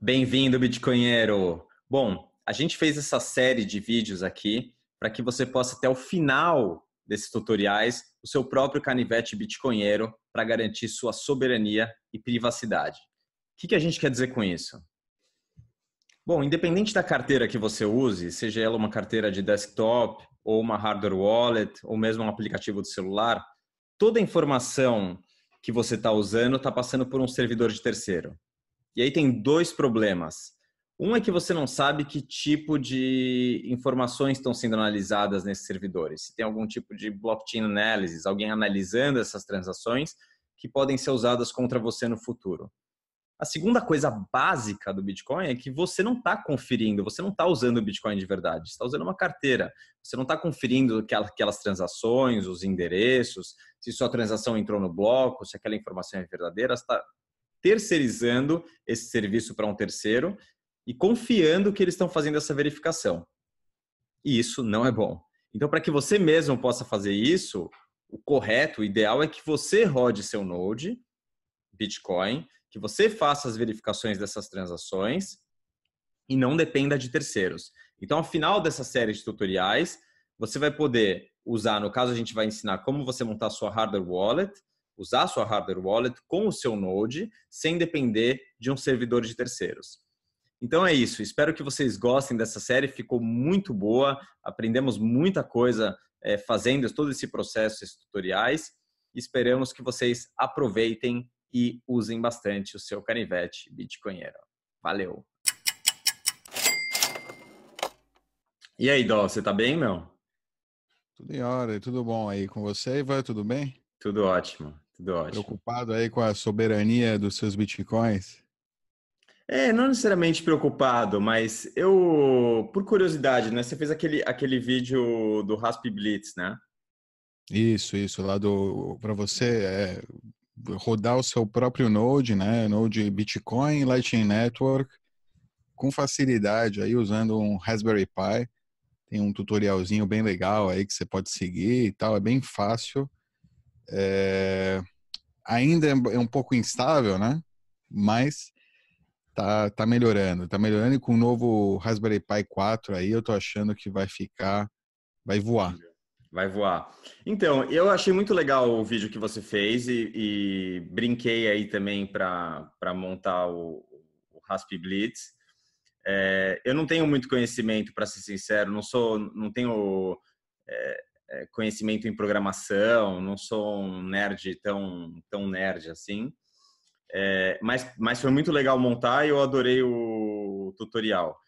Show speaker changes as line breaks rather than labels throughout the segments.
Bem-vindo, Bitcoinheiro! Bom, a gente fez essa série de vídeos aqui para que você possa, até o final desses tutoriais, o seu próprio canivete bitcoinheiro para garantir sua soberania e privacidade. O que, que a gente quer dizer com isso? Bom, independente da carteira que você use, seja ela uma carteira de desktop ou uma hardware wallet ou mesmo um aplicativo de celular, toda a informação que você está usando está passando por um servidor de terceiro. E aí tem dois problemas. Um é que você não sabe que tipo de informações estão sendo analisadas nesses servidores. Se tem algum tipo de blockchain analysis, alguém analisando essas transações que podem ser usadas contra você no futuro. A segunda coisa básica do Bitcoin é que você não está conferindo, você não está usando o Bitcoin de verdade, você está usando uma carteira. Você não está conferindo aquelas transações, os endereços, se sua transação entrou no bloco, se aquela informação é verdadeira, você está terceirizando esse serviço para um terceiro e confiando que eles estão fazendo essa verificação. E isso não é bom. Então, para que você mesmo possa fazer isso, o correto, o ideal é que você rode seu Node, Bitcoin, que você faça as verificações dessas transações e não dependa de terceiros. Então, ao final dessa série de tutoriais, você vai poder usar, no caso a gente vai ensinar como você montar sua hardware wallet, usar sua hardware wallet com o seu Node, sem depender de um servidor de terceiros. Então é isso. Espero que vocês gostem dessa série. Ficou muito boa. Aprendemos muita coisa é, fazendo todo esse processo, esses tutoriais. Esperamos que vocês aproveitem e usem bastante o seu canivete bitcoinheiro. Valeu! E aí, Dó, você tá bem, meu?
Tudo em hora, tudo bom aí com você, Ivan? Tudo bem?
Tudo ótimo, tudo ótimo.
Preocupado aí com a soberania dos seus bitcoins?
É, não necessariamente preocupado, mas eu, por curiosidade, né? Você fez aquele, aquele vídeo do Rasp Blitz, né?
Isso, isso, lá do para você é, rodar o seu próprio Node, né? Node Bitcoin, Lightning Network, com facilidade aí usando um Raspberry Pi. Tem um tutorialzinho bem legal aí que você pode seguir e tal, é bem fácil. É... Ainda é, é um pouco instável, né? Mas tá, tá melhorando, tá melhorando e com o novo Raspberry Pi 4 aí eu tô achando que vai ficar, vai voar.
Vai voar. Então, eu achei muito legal o vídeo que você fez e, e brinquei aí também para montar o, o Rasp Blitz. É, eu não tenho muito conhecimento, para ser sincero, não sou, não tenho é, conhecimento em programação, não sou um nerd tão, tão nerd assim. É, mas, mas foi muito legal montar e eu adorei o tutorial.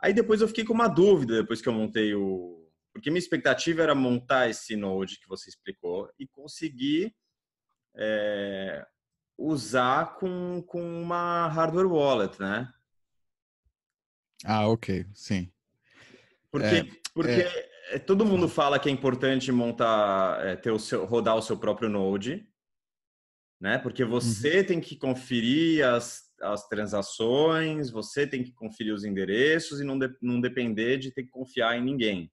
Aí depois eu fiquei com uma dúvida depois que eu montei o, porque minha expectativa era montar esse Node que você explicou e conseguir é, usar com, com uma hardware wallet, né?
Ah, ok, sim.
Porque, é, porque é... todo mundo fala que é importante montar, é, ter o seu, rodar o seu próprio Node, né? Porque você uhum. tem que conferir as, as transações, você tem que conferir os endereços e não, de, não depender de ter que confiar em ninguém.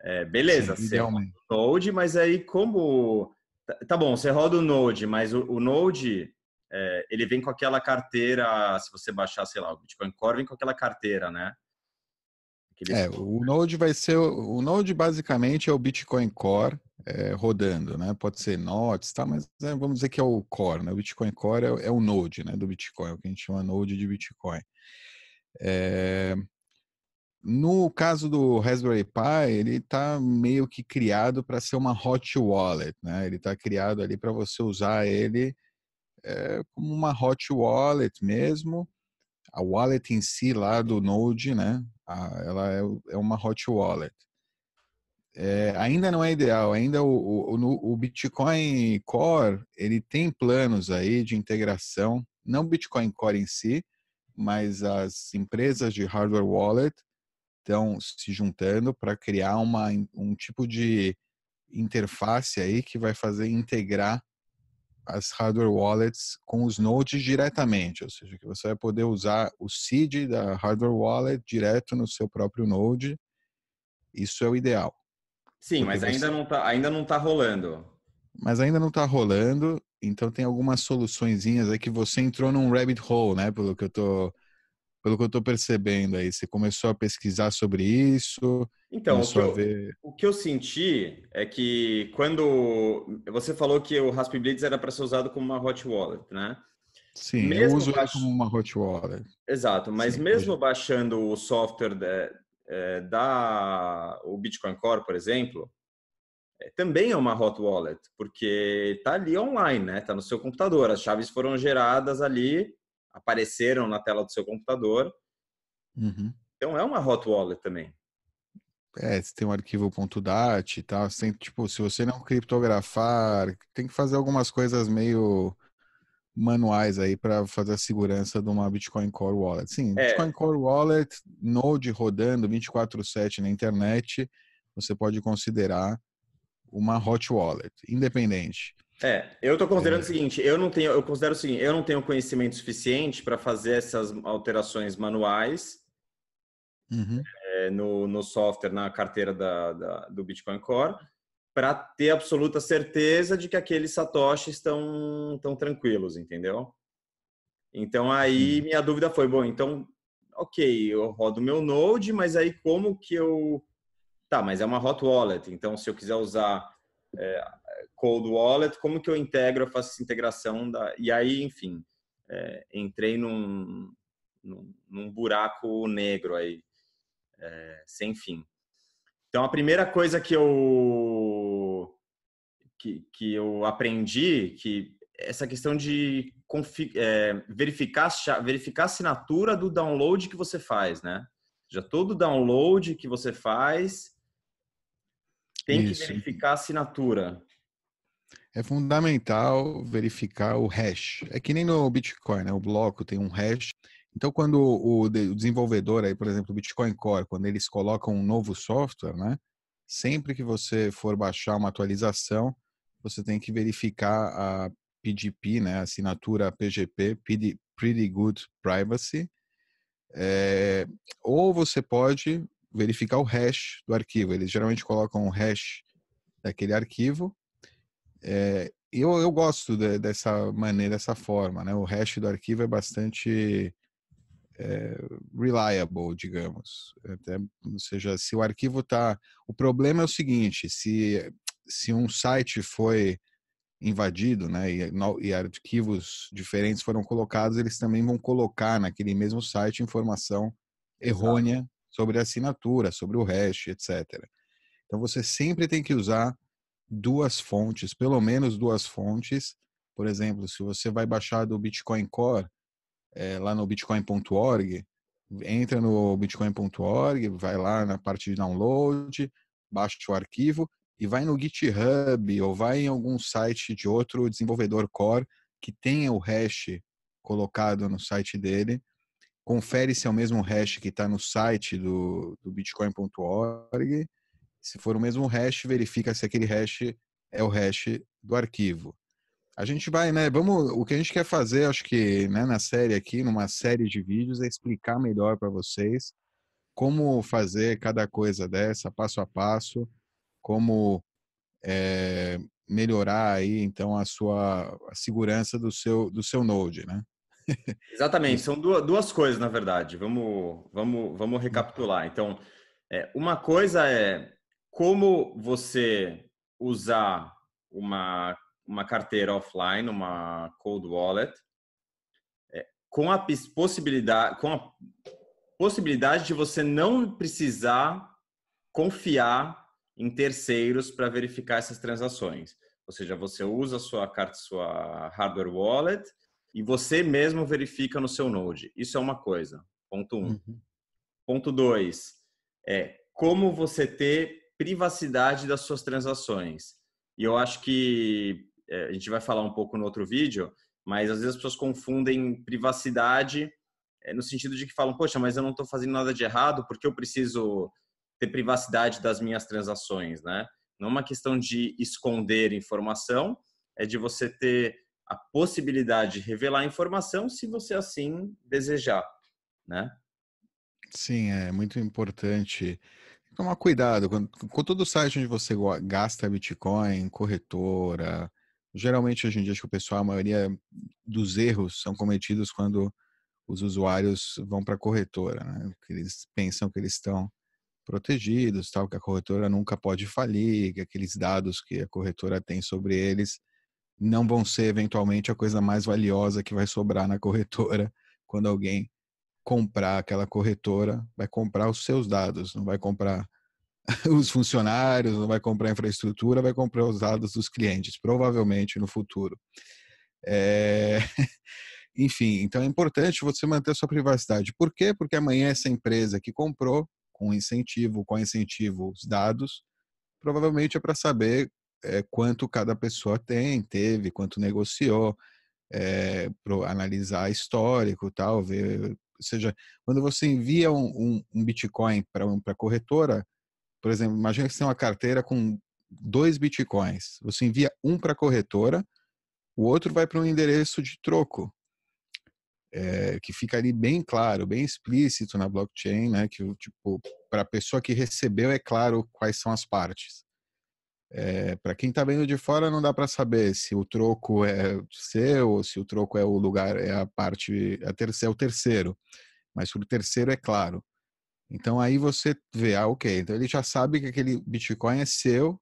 É, beleza, Sim, você roda o Node, mas aí como... Tá, tá bom, você roda o Node, mas o, o Node, é, ele vem com aquela carteira, se você baixar, sei lá, o Bitcoin Core vem com aquela carteira, né?
É, o Node vai ser... O Node basicamente é o Bitcoin Core é, rodando, né? Pode ser Notes, tá? Mas é, vamos dizer que é o Core, né? O Bitcoin Core é, é, o Node, né? Do Bitcoin, é o que a gente chama Node de Bitcoin. É, no caso do Raspberry Pi, ele está meio que criado para ser uma hot wallet, né? Ele está criado ali para você usar ele é, como uma hot wallet mesmo. A wallet em si lá do Node, né? A, ela é, é, uma hot wallet. É, ainda não é ideal, ainda o, o, o Bitcoin Core ele tem planos aí de integração, não Bitcoin Core em si, mas as empresas de hardware wallet estão se juntando para criar uma, um tipo de interface aí que vai fazer integrar as hardware wallets com os nodes diretamente, ou seja, que você vai poder usar o seed da hardware wallet direto no seu próprio node. Isso é o ideal.
Sim, mas ainda você... não está ainda não tá rolando.
Mas ainda não está rolando, então tem algumas soluçõezinhas aí que você entrou num rabbit hole, né, pelo que eu tô pelo que eu estou percebendo aí, você começou a pesquisar sobre isso?
Então, o que, eu, ver... o que, eu, senti é que quando você falou que o Raspberry Blitz era para ser usado como uma hot wallet, né?
Sim, mesmo eu uso baix... como uma hot wallet.
Exato, mas Sim, mesmo hoje. baixando o software da, é, da o Bitcoin Core, por exemplo, é, também é uma hot wallet, porque está ali online, né? Está no seu computador. As chaves foram geradas ali, apareceram na tela do seu computador. Uhum. Então é uma hot wallet também.
É, você tem um arquivo .dat e tal, tem, tipo, se você não criptografar, tem que fazer algumas coisas meio manuais aí para fazer a segurança de uma Bitcoin Core Wallet. Sim, é. Bitcoin Core Wallet, Node rodando 24/7 na internet, você pode considerar uma hot wallet, independente.
É, eu estou considerando é. o seguinte, eu não tenho, eu considero o seguinte, eu não tenho conhecimento suficiente para fazer essas alterações manuais uhum. é, no, no software, na carteira da, da do Bitcoin Core, para ter absoluta certeza de que aqueles satoshis estão estão tranquilos, entendeu? Então aí minha dúvida foi, bom, então, ok, eu rodo meu Node, mas aí como que eu Tá, mas é uma hot wallet. Então, se eu quiser usar é, cold wallet, como que eu integro, eu faço essa integração? Da... E aí, enfim, é, entrei num, num, num, buraco negro aí, é, sem fim. Então, a primeira coisa que eu que, que eu aprendi que essa questão de é, verificar verificar a assinatura do download que você faz, né? Já todo download que você faz tem Isso. que verificar a assinatura.
É fundamental verificar o hash. É que nem no Bitcoin, né? O bloco tem um hash. Então, quando o desenvolvedor, aí, por exemplo, o Bitcoin Core, quando eles colocam um novo software, né? Sempre que você for baixar uma atualização, você tem que verificar a PGP, né? A assinatura PGP, Pretty Good Privacy. É, ou você pode verificar o hash do arquivo. Eles geralmente colocam o hash daquele arquivo. É, eu, eu gosto de, dessa maneira, dessa forma, né? O hash do arquivo é bastante é, reliable, digamos. Até, ou seja, se o arquivo está... O problema é o seguinte, se, se um site foi invadido, né, e, e, arquivos diferentes foram colocados, eles também vão colocar naquele mesmo site informação errônea sobre a assinatura, sobre o hash, etc. Então você sempre tem que usar duas fontes, pelo menos duas fontes. Por exemplo, se você vai baixar do Bitcoin Core é, lá no bitcoin.org, entra no bitcoin.org, vai lá na parte de download, baixa o arquivo e vai no GitHub ou vai em algum site de outro desenvolvedor core que tenha o hash colocado no site dele confere se é o mesmo hash que está no site do, do bitcoin.org. Se for o mesmo hash, verifica se aquele hash é o hash do arquivo. A gente vai, né? Vamos, o que a gente quer fazer, acho que né, na série aqui, numa série de vídeos, é explicar melhor para vocês como fazer cada coisa dessa, passo a passo, como é, melhorar aí então a sua a segurança do seu do seu Node, né?
Exatamente, são duas, duas coisas, na verdade. Vamos, vamos, vamos recapitular. Então, é, uma coisa é como você usar uma, uma carteira offline, uma cold wallet, é, com a possibilidade, com a possibilidade de você não precisar confiar em terceiros para verificar essas transações. Ou seja, você usa a sua carta, sua hardware wallet e você mesmo verifica no seu Node. Isso é uma coisa. Ponto um. Uhum. Ponto dois é como você ter privacidade das suas transações. E eu acho que é, a gente vai falar um pouco no outro vídeo, mas às vezes as pessoas confundem privacidade é, no sentido de que falam, poxa, mas eu não estou fazendo nada de errado, porque eu preciso ter privacidade das minhas transações, né? Não é uma questão de esconder informação, é de você ter a possibilidade de revelar informação se você assim desejar, né?
Sim, é muito importante tomar cuidado com, com todo site onde você gasta Bitcoin, corretora. Geralmente hoje em dia acho que o pessoal, a maioria dos erros são cometidos quando os usuários vão para a corretora, né? eles pensam que eles estão protegidos, tal, que a corretora nunca pode falir, que aqueles dados que a corretora tem sobre eles não vão ser eventualmente a coisa mais valiosa que vai sobrar na corretora quando alguém comprar aquela corretora, vai comprar os seus dados, não vai comprar os funcionários, não vai comprar infraestrutura, vai comprar os dados dos clientes, provavelmente no futuro. É... Enfim, então é importante você manter sua privacidade. Por quê? Porque amanhã essa empresa que comprou com incentivo, com incentivo os dados, provavelmente é para saber é, quanto cada pessoa tem, teve, quanto negociou, é, para analisar histórico, tal, ver, seja, quando você envia um, um, um Bitcoin para a corretora, por exemplo, imagine que você tem uma carteira com dois Bitcoins, você envia um para a corretora, o outro vai para um endereço de troco, é, que fica ali bem claro, bem explícito na blockchain, né? Que tipo para a pessoa que recebeu é claro quais são as partes. É, para quem está vendo de fora não dá para saber se o troco é seu ou se o troco é o lugar é a parte a terceira, é o terceiro, mas o terceiro é claro. Então aí você vê, ah, ok, então ele já sabe que aquele Bitcoin é seu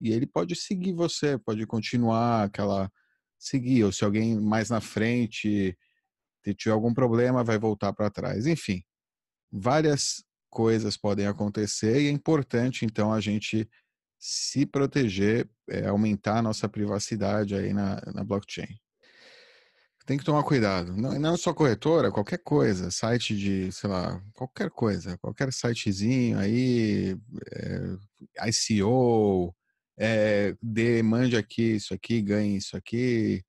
e ele pode seguir você, pode continuar aquela seguir ou se alguém mais na frente tiver algum problema, vai voltar para trás. Enfim, várias coisas podem acontecer e é importante, então, a gente se proteger, é, aumentar a nossa privacidade aí na, na blockchain. Tem que tomar cuidado. Não, não só corretora, qualquer coisa, site de, sei lá, qualquer coisa, qualquer sitezinho aí, é, ICO, é, dê, mande aqui isso aqui, ganhe isso aqui,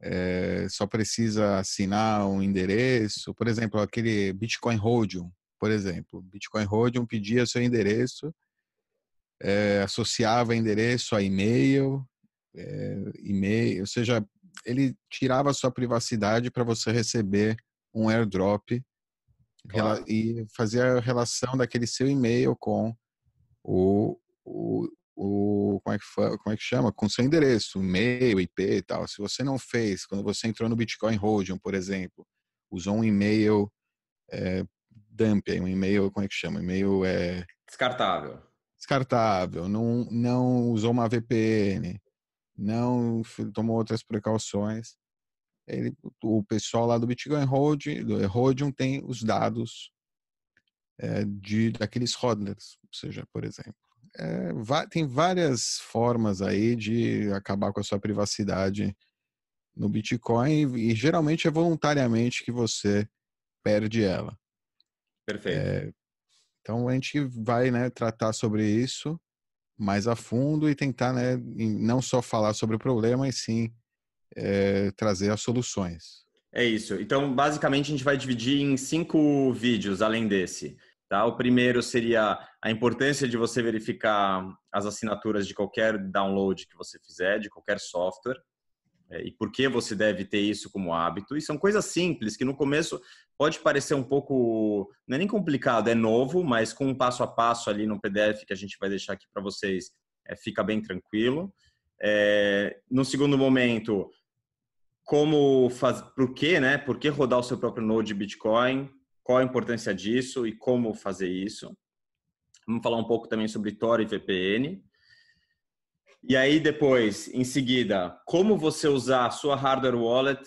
é, só precisa assinar um endereço. Por exemplo, aquele Bitcoin Rhodium, por exemplo. Bitcoin Rhodium pedia seu endereço, é, associava endereço a e-mail, é, e-mail, ou seja, ele tirava a sua privacidade para você receber um airdrop claro. e fazia a relação daquele seu e-mail com o, o, o como é que como é que chama com seu endereço, e-mail, IP e tal. Se você não fez, quando você entrou no Bitcoin Rhodium, por exemplo, usou um e-mail é, dump, um e-mail como é que chama, e-mail é
descartável,
descartável, não não usou uma VPN, não tomou outras precauções. Ele, o pessoal lá do Bitcoin Rhodium, do Rhodium tem os dados é, de daqueles hodlers, ou seja, por exemplo é, tem várias formas aí de acabar com a sua privacidade no Bitcoin e, geralmente é voluntariamente que você perde ela.
Perfeito. É,
então a gente vai né, tratar sobre isso mais a fundo e tentar né, não só falar sobre o problema, mas sim é, trazer as soluções.
É isso. Então, basicamente, a gente vai dividir em cinco vídeos, além desse. Tá? O primeiro seria a importância de você verificar as assinaturas de qualquer download que você fizer, de qualquer software, e por que você deve ter isso como hábito. E são coisas simples que no começo pode parecer um pouco, não é nem complicado, é novo, mas com um passo a passo ali no PDF que a gente vai deixar aqui para vocês, é, fica bem tranquilo. É, no segundo momento, como fazer, por que, né? Por que rodar o seu próprio node de Bitcoin? qual a importância disso e como fazer isso. Vamos falar um pouco também sobre Tor e VPN. E aí depois, em seguida, como você usar a sua hardware wallet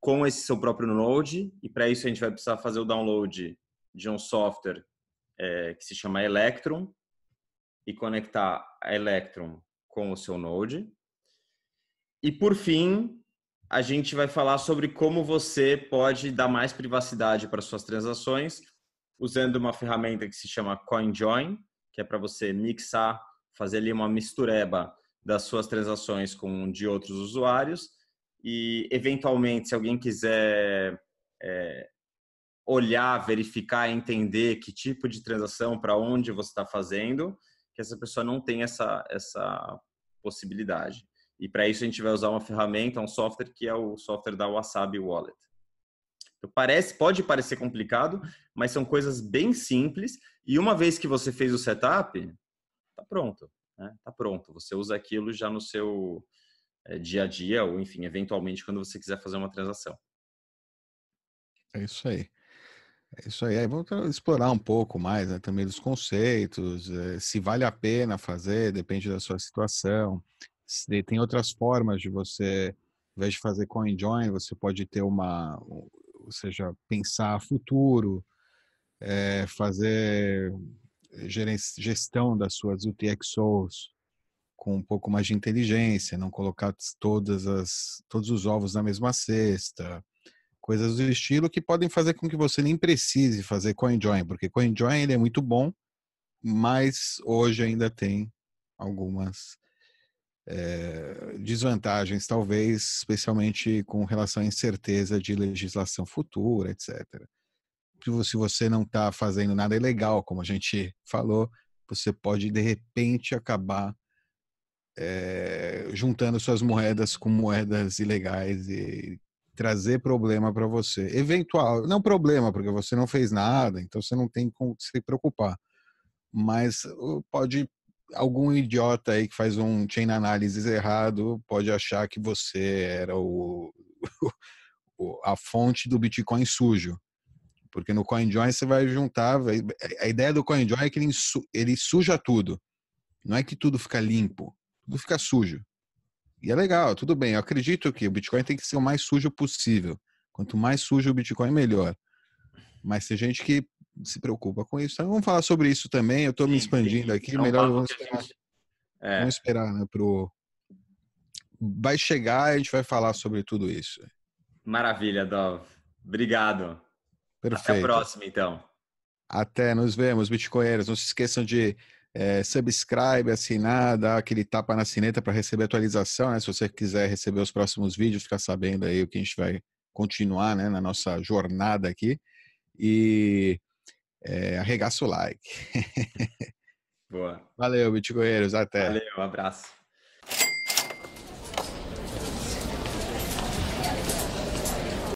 com esse seu próprio Node. E para isso a gente vai precisar fazer o download de um software é, que se chama Electrum e conectar a Electrum com o seu Node. E por fim, a gente vai falar sobre como você pode dar mais privacidade para suas transações usando uma ferramenta que se chama CoinJoin, que é para você mixar, fazer ali uma mistureba das suas transações com de outros usuários e eventualmente se alguém quiser é, olhar, verificar, entender que tipo de transação para onde você está fazendo, que essa pessoa não tem essa essa possibilidade. E para isso a gente vai usar uma ferramenta, um software que é o software da Wasabi Wallet. Então, parece, pode parecer complicado, mas são coisas bem simples. E uma vez que você fez o setup, tá pronto, né? Tá pronto. Você usa aquilo já no seu é, dia a dia ou, enfim, eventualmente quando você quiser fazer uma transação.
É isso aí. É isso aí. aí vamos explorar um pouco mais né, também dos conceitos, eh, se vale a pena fazer, depende da sua situação. Se tem outras formas de você, ao invés de fazer coin join, você pode ter uma, ou seja, pensar futuro, é, fazer gestão das suas UTXOs com um pouco mais de inteligência, não colocar todas as, todos os ovos na mesma cesta, coisas do estilo que podem fazer com que você nem precise fazer CoinJoin, porque CoinJoin ele é muito bom, mas hoje ainda tem algumas é, desvantagens, talvez, especialmente com relação à incerteza de legislação futura, etc. Se você não está fazendo nada ilegal, como a gente falou, você pode de repente acabar é, juntando suas moedas com moedas ilegais e trazer problema para você. Eventual, não problema, porque você não fez nada, então você não tem como se preocupar. Mas pode algum idiota aí que faz um chain analysis errado pode achar que você era o, a fonte do Bitcoin sujo. Porque no CoinJoin você vai juntar. A ideia do CoinJoin é que ele, ele suja tudo. Não é que tudo fica limpo, tudo fica sujo. E é legal, tudo bem. Eu acredito que o Bitcoin tem que ser o mais sujo possível. Quanto mais sujo o Bitcoin, melhor. Mas tem gente que se preocupa com isso. Então vamos falar sobre isso também. Eu estou me expandindo sim. aqui. É um melhor vamos esperar. Gente... É. Vamos esperar, né? Pro... Vai chegar e a gente vai falar sobre tudo isso.
Maravilha, Dov. Obrigado. Perfeito. Até a próxima, então.
Até, nos vemos, Bitcoinheiros. Não se esqueçam de é, subscribe, assinar, dar aquele tapa na sineta para receber atualização, né? Se você quiser receber os próximos vídeos, ficar sabendo aí o que a gente vai continuar, né, na nossa jornada aqui. E é, arregaça o like.
Boa.
Valeu, Bitcoinheiros. Até.
Valeu, um abraço.